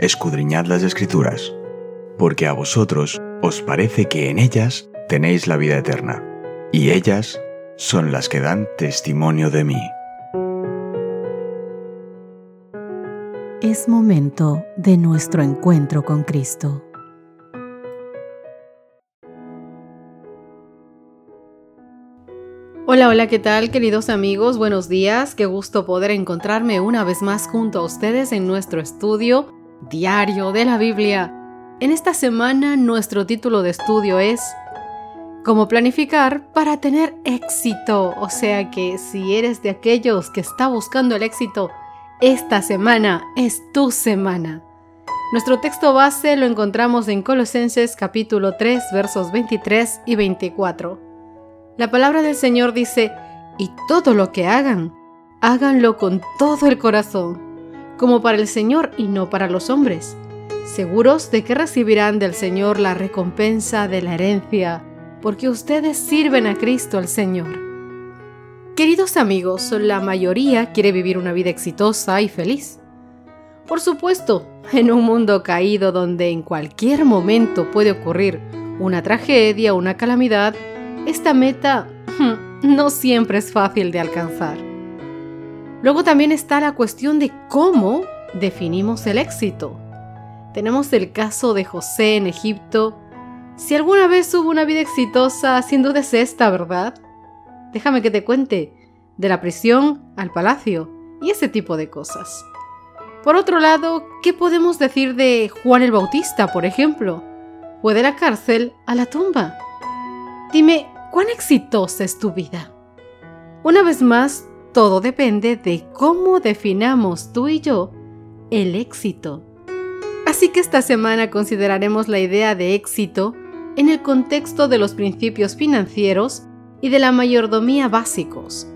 escudriñad las escrituras, porque a vosotros os parece que en ellas tenéis la vida eterna, y ellas son las que dan testimonio de mí. Es momento de nuestro encuentro con Cristo. Hola, hola, ¿qué tal queridos amigos? Buenos días, qué gusto poder encontrarme una vez más junto a ustedes en nuestro estudio diario de la Biblia. En esta semana nuestro título de estudio es Cómo planificar para tener éxito. O sea que si eres de aquellos que está buscando el éxito, esta semana es tu semana. Nuestro texto base lo encontramos en Colosenses capítulo 3 versos 23 y 24. La palabra del Señor dice, y todo lo que hagan, háganlo con todo el corazón, como para el Señor y no para los hombres, seguros de que recibirán del Señor la recompensa de la herencia, porque ustedes sirven a Cristo el Señor. Queridos amigos, la mayoría quiere vivir una vida exitosa y feliz. Por supuesto, en un mundo caído donde en cualquier momento puede ocurrir una tragedia una calamidad, esta meta hmm, no siempre es fácil de alcanzar. Luego también está la cuestión de cómo definimos el éxito. Tenemos el caso de José en Egipto. Si alguna vez hubo una vida exitosa, sin duda es esta, ¿verdad? Déjame que te cuente, de la prisión al palacio y ese tipo de cosas. Por otro lado, ¿qué podemos decir de Juan el Bautista, por ejemplo? ¿O de la cárcel a la tumba? Dime, ¿cuán exitosa es tu vida? Una vez más, todo depende de cómo definamos tú y yo el éxito. Así que esta semana consideraremos la idea de éxito en el contexto de los principios financieros y de la mayordomía básicos.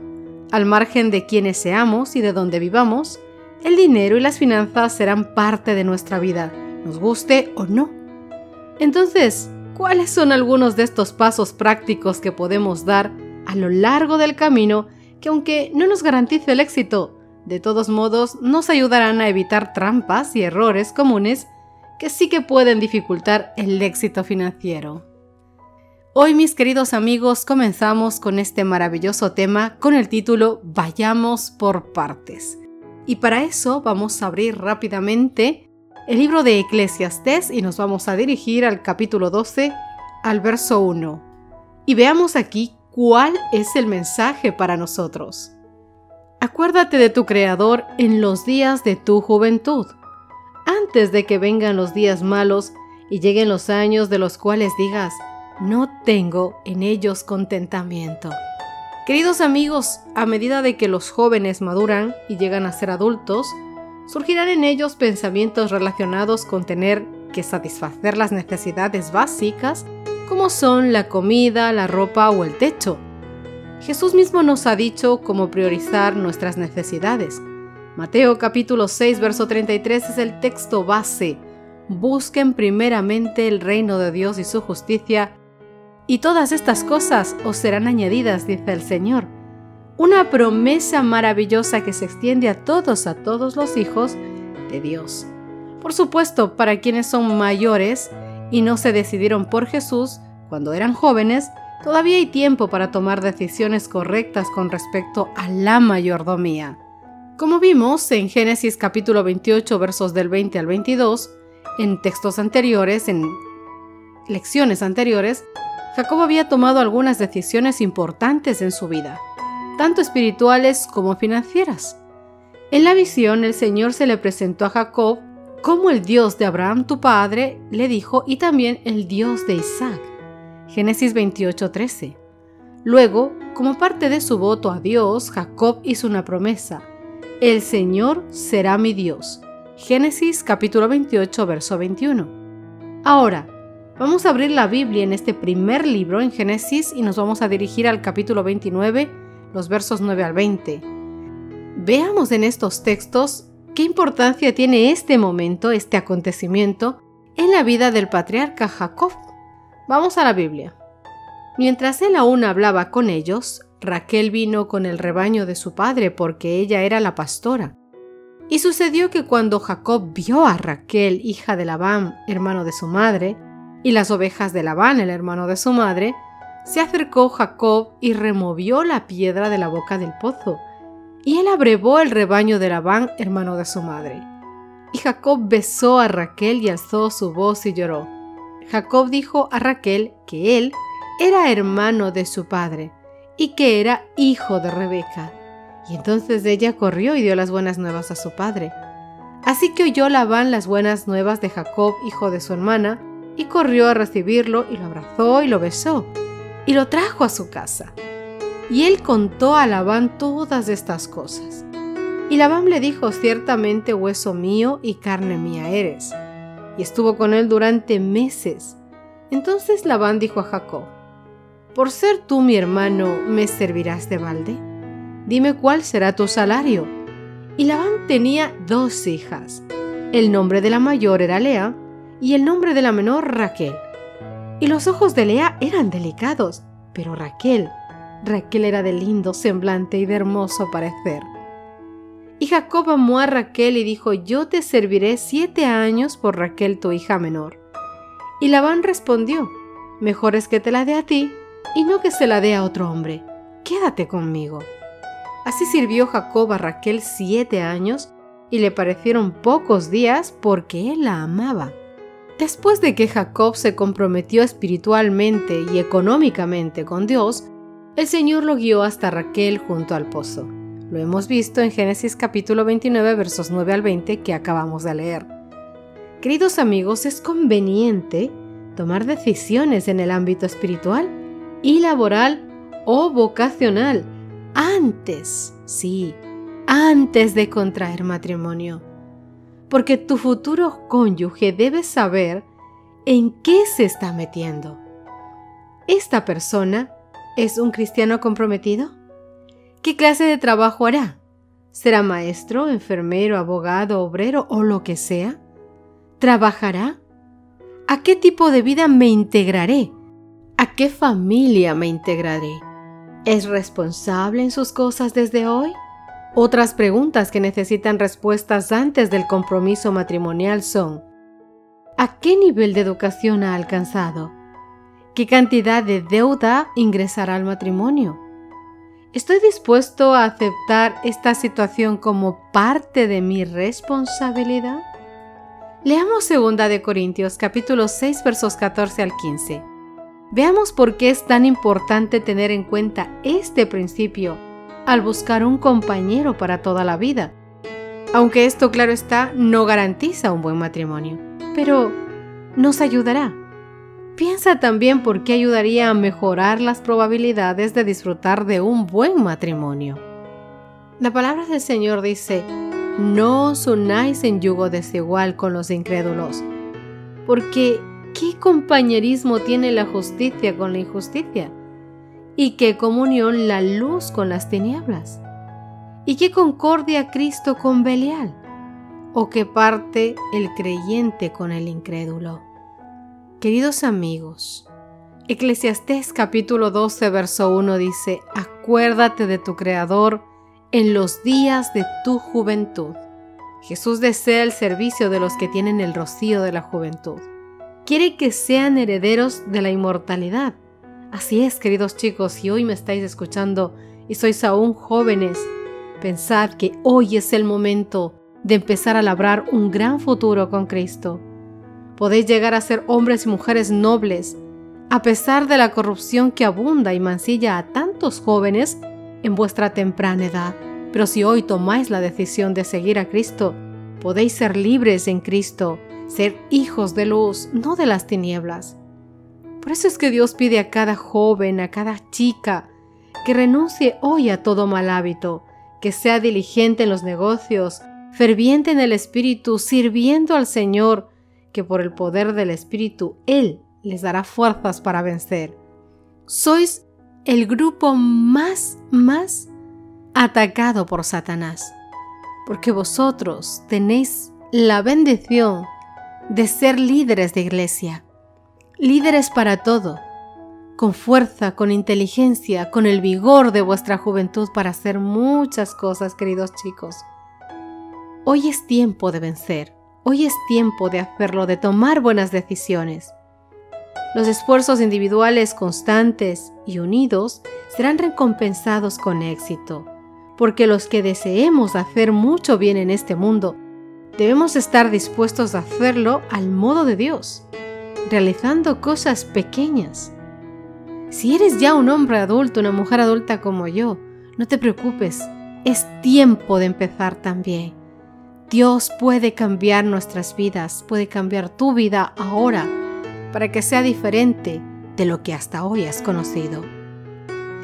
Al margen de quienes seamos y de dónde vivamos, el dinero y las finanzas serán parte de nuestra vida, nos guste o no. Entonces, ¿Cuáles son algunos de estos pasos prácticos que podemos dar a lo largo del camino que aunque no nos garantice el éxito, de todos modos nos ayudarán a evitar trampas y errores comunes que sí que pueden dificultar el éxito financiero? Hoy mis queridos amigos comenzamos con este maravilloso tema con el título Vayamos por partes. Y para eso vamos a abrir rápidamente el libro de Eclesiastés y nos vamos a dirigir al capítulo 12, al verso 1. Y veamos aquí cuál es el mensaje para nosotros. Acuérdate de tu Creador en los días de tu juventud, antes de que vengan los días malos y lleguen los años de los cuales digas, no tengo en ellos contentamiento. Queridos amigos, a medida de que los jóvenes maduran y llegan a ser adultos, surgirán en ellos pensamientos relacionados con tener que satisfacer las necesidades básicas como son la comida, la ropa o el techo. Jesús mismo nos ha dicho cómo priorizar nuestras necesidades. Mateo capítulo 6 verso 33 es el texto base. Busquen primeramente el reino de Dios y su justicia, y todas estas cosas os serán añadidas, dice el Señor una promesa maravillosa que se extiende a todos, a todos los hijos de Dios. Por supuesto, para quienes son mayores y no se decidieron por Jesús cuando eran jóvenes, todavía hay tiempo para tomar decisiones correctas con respecto a la mayordomía. Como vimos en Génesis capítulo 28 versos del 20 al 22, en textos anteriores, en lecciones anteriores, Jacob había tomado algunas decisiones importantes en su vida tanto espirituales como financieras. En la visión el Señor se le presentó a Jacob como el Dios de Abraham tu padre, le dijo, y también el Dios de Isaac. Génesis 28:13. Luego, como parte de su voto a Dios, Jacob hizo una promesa. El Señor será mi Dios. Génesis capítulo 28, verso 21. Ahora, vamos a abrir la Biblia en este primer libro en Génesis y nos vamos a dirigir al capítulo 29 los versos 9 al 20. Veamos en estos textos qué importancia tiene este momento, este acontecimiento, en la vida del patriarca Jacob. Vamos a la Biblia. Mientras él aún hablaba con ellos, Raquel vino con el rebaño de su padre porque ella era la pastora. Y sucedió que cuando Jacob vio a Raquel, hija de Labán, hermano de su madre, y las ovejas de Labán, el hermano de su madre, se acercó Jacob y removió la piedra de la boca del pozo, y él abrevó el rebaño de Labán, hermano de su madre. Y Jacob besó a Raquel y alzó su voz y lloró. Jacob dijo a Raquel que él era hermano de su padre y que era hijo de Rebeca. Y entonces ella corrió y dio las buenas nuevas a su padre. Así que oyó Labán las buenas nuevas de Jacob, hijo de su hermana, y corrió a recibirlo y lo abrazó y lo besó, y lo trajo a su casa. Y él contó a Labán todas estas cosas. Y Labán le dijo, ciertamente hueso mío y carne mía eres. Y estuvo con él durante meses. Entonces Labán dijo a Jacob, por ser tú mi hermano, ¿me servirás de balde? Dime cuál será tu salario. Y Labán tenía dos hijas. El nombre de la mayor era Lea y el nombre de la menor Raquel. Y los ojos de Lea eran delicados, pero Raquel, Raquel era de lindo semblante y de hermoso parecer. Y Jacob amó a Raquel y dijo, yo te serviré siete años por Raquel tu hija menor. Y Labán respondió, mejor es que te la dé a ti y no que se la dé a otro hombre. Quédate conmigo. Así sirvió Jacob a Raquel siete años y le parecieron pocos días porque él la amaba. Después de que Jacob se comprometió espiritualmente y económicamente con Dios, el Señor lo guió hasta Raquel junto al pozo. Lo hemos visto en Génesis capítulo 29 versos 9 al 20 que acabamos de leer. Queridos amigos, es conveniente tomar decisiones en el ámbito espiritual y laboral o vocacional antes, sí, antes de contraer matrimonio. Porque tu futuro cónyuge debe saber en qué se está metiendo. ¿Esta persona es un cristiano comprometido? ¿Qué clase de trabajo hará? ¿Será maestro, enfermero, abogado, obrero o lo que sea? ¿Trabajará? ¿A qué tipo de vida me integraré? ¿A qué familia me integraré? ¿Es responsable en sus cosas desde hoy? Otras preguntas que necesitan respuestas antes del compromiso matrimonial son ¿A qué nivel de educación ha alcanzado? ¿Qué cantidad de deuda ingresará al matrimonio? ¿Estoy dispuesto a aceptar esta situación como parte de mi responsabilidad? Leamos 2 de Corintios capítulo 6 versos 14 al 15. Veamos por qué es tan importante tener en cuenta este principio al buscar un compañero para toda la vida. Aunque esto, claro está, no garantiza un buen matrimonio, pero nos ayudará. Piensa también por qué ayudaría a mejorar las probabilidades de disfrutar de un buen matrimonio. La palabra del Señor dice, no os unáis en yugo desigual con los incrédulos, porque ¿Qué compañerismo tiene la justicia con la injusticia? ¿Y qué comunión la luz con las tinieblas? ¿Y qué concordia Cristo con Belial? ¿O qué parte el creyente con el incrédulo? Queridos amigos, Eclesiastés capítulo 12, verso 1 dice, Acuérdate de tu Creador en los días de tu juventud. Jesús desea el servicio de los que tienen el rocío de la juventud quiere que sean herederos de la inmortalidad. Así es, queridos chicos, si hoy me estáis escuchando y sois aún jóvenes, pensad que hoy es el momento de empezar a labrar un gran futuro con Cristo. Podéis llegar a ser hombres y mujeres nobles, a pesar de la corrupción que abunda y mancilla a tantos jóvenes en vuestra temprana edad. Pero si hoy tomáis la decisión de seguir a Cristo, podéis ser libres en Cristo ser hijos de luz, no de las tinieblas. Por eso es que Dios pide a cada joven, a cada chica, que renuncie hoy a todo mal hábito, que sea diligente en los negocios, ferviente en el Espíritu, sirviendo al Señor, que por el poder del Espíritu Él les dará fuerzas para vencer. Sois el grupo más, más atacado por Satanás, porque vosotros tenéis la bendición de ser líderes de iglesia, líderes para todo, con fuerza, con inteligencia, con el vigor de vuestra juventud para hacer muchas cosas, queridos chicos. Hoy es tiempo de vencer, hoy es tiempo de hacerlo, de tomar buenas decisiones. Los esfuerzos individuales constantes y unidos serán recompensados con éxito, porque los que deseemos hacer mucho bien en este mundo, debemos estar dispuestos a hacerlo al modo de Dios, realizando cosas pequeñas. Si eres ya un hombre adulto, una mujer adulta como yo, no te preocupes, es tiempo de empezar también Dios puede cambiar nuestras vidas, puede cambiar tu vida ahora para que sea diferente de lo que hasta hoy has conocido.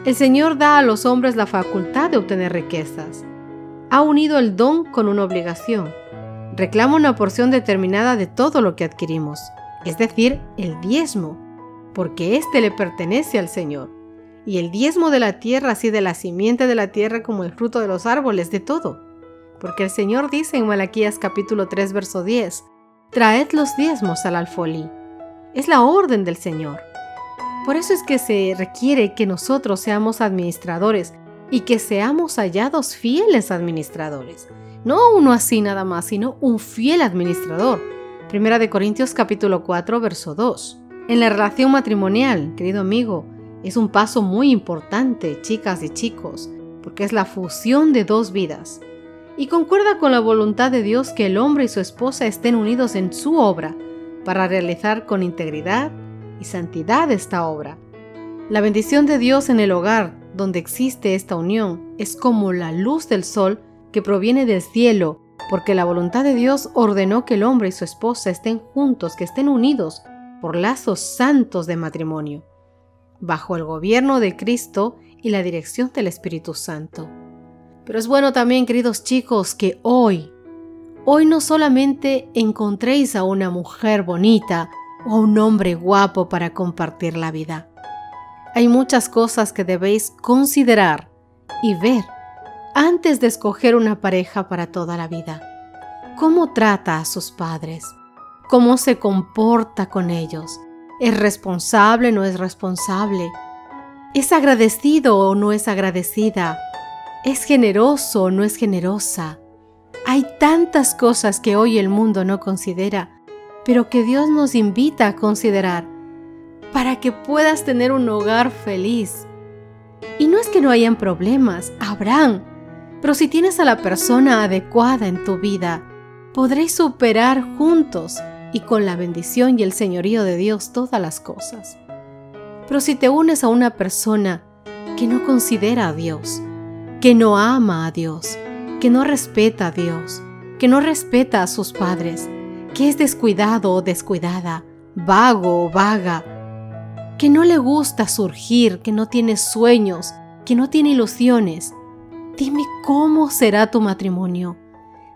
El Señor da a los hombres la facultad de obtener riquezas. Ha unido el don con una obligación. Reclama una porción determinada de todo lo que adquirimos, es decir, el diezmo, porque éste le pertenece al Señor. Y el diezmo de la tierra, así de la simiente de la tierra como el fruto de los árboles, de todo porque el Señor dice en Malaquías capítulo 3 verso 10, traed los diezmos al alfolí. Es la orden del Señor. Por eso es que se requiere que nosotros seamos administradores y que seamos hallados fieles administradores. No uno así nada más, sino un fiel administrador. Primera de Corintios capítulo 4 verso 2. En la relación matrimonial, querido amigo, es un paso muy importante, chicas y chicos, porque es la fusión de dos vidas y concuerda con la voluntad de Dios que el hombre y su esposa estén unidos en su obra para realizar con integridad y santidad esta obra. La bendición de Dios en el hogar donde existe esta unión es como la luz del sol que proviene del cielo, porque la voluntad de Dios ordenó que el hombre y su esposa estén juntos, que estén unidos por lazos santos de matrimonio, bajo el gobierno de Cristo y la dirección del Espíritu Santo. Pero es bueno también, queridos chicos, que hoy, hoy no solamente encontréis a una mujer bonita o a un hombre guapo para compartir la vida. Hay muchas cosas que debéis considerar y ver antes de escoger una pareja para toda la vida. ¿Cómo trata a sus padres? ¿Cómo se comporta con ellos? ¿Es responsable o no es responsable? ¿Es agradecido o no es agradecida? ¿Es generoso o no es generosa? Hay tantas cosas que hoy el mundo no considera, pero que Dios nos invita a considerar para que puedas tener un hogar feliz. Y no es que no hayan problemas, habrán, pero si tienes a la persona adecuada en tu vida, podréis superar juntos y con la bendición y el señorío de Dios todas las cosas. Pero si te unes a una persona que no considera a Dios, que no ama a Dios, que no respeta a Dios, que no respeta a sus padres, que es descuidado o descuidada, vago o vaga, que no le gusta surgir, que no tiene sueños, que no tiene ilusiones. Dime cómo será tu matrimonio.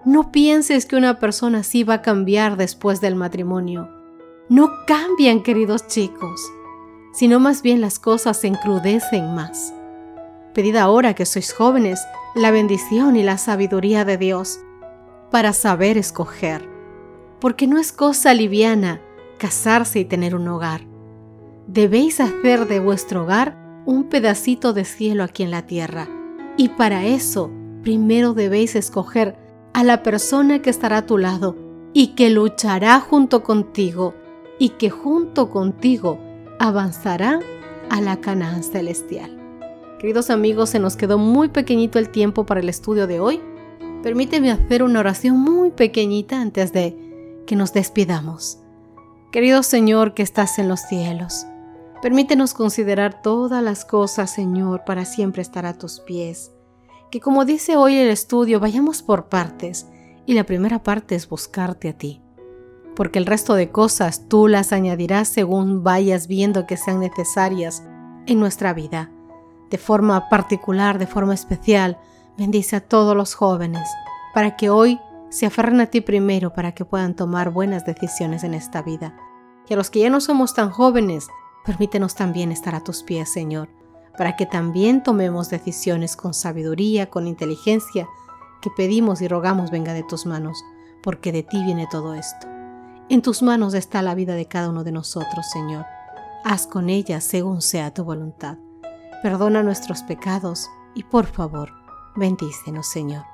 No pienses que una persona así va a cambiar después del matrimonio. No cambian, queridos chicos, sino más bien las cosas se encrudecen más. Pedid ahora que sois jóvenes la bendición y la sabiduría de Dios para saber escoger, porque no es cosa liviana casarse y tener un hogar. Debéis hacer de vuestro hogar un pedacito de cielo aquí en la tierra, y para eso primero debéis escoger a la persona que estará a tu lado y que luchará junto contigo y que junto contigo avanzará a la Canaán celestial. Queridos amigos, se nos quedó muy pequeñito el tiempo para el estudio de hoy. Permíteme hacer una oración muy pequeñita antes de que nos despidamos. Querido Señor que estás en los cielos, permítenos considerar todas las cosas, Señor, para siempre estar a tus pies. Que como dice hoy el estudio, vayamos por partes, y la primera parte es buscarte a ti. Porque el resto de cosas tú las añadirás según vayas viendo que sean necesarias en nuestra vida de forma particular, de forma especial, bendice a todos los jóvenes para que hoy se aferren a ti primero para que puedan tomar buenas decisiones en esta vida. Y a los que ya no somos tan jóvenes, permítenos también estar a tus pies, Señor, para que también tomemos decisiones con sabiduría, con inteligencia, que pedimos y rogamos venga de tus manos, porque de ti viene todo esto. En tus manos está la vida de cada uno de nosotros, Señor. Haz con ella según sea tu voluntad perdona nuestros pecados y por favor, bendícenos, Señor.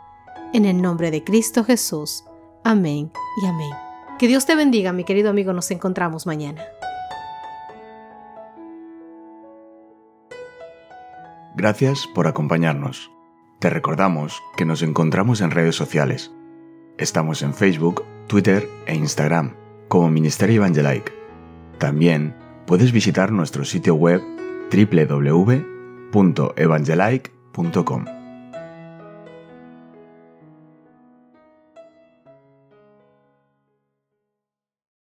En el nombre de Cristo Jesús. Amén y amén. Que Dios te bendiga, mi querido amigo. Nos encontramos mañana. Gracias por acompañarnos. Te recordamos que nos encontramos en redes sociales. Estamos en Facebook, Twitter e Instagram como Ministerio Evangelike. También puedes visitar nuestro sitio web www.evangelike.com.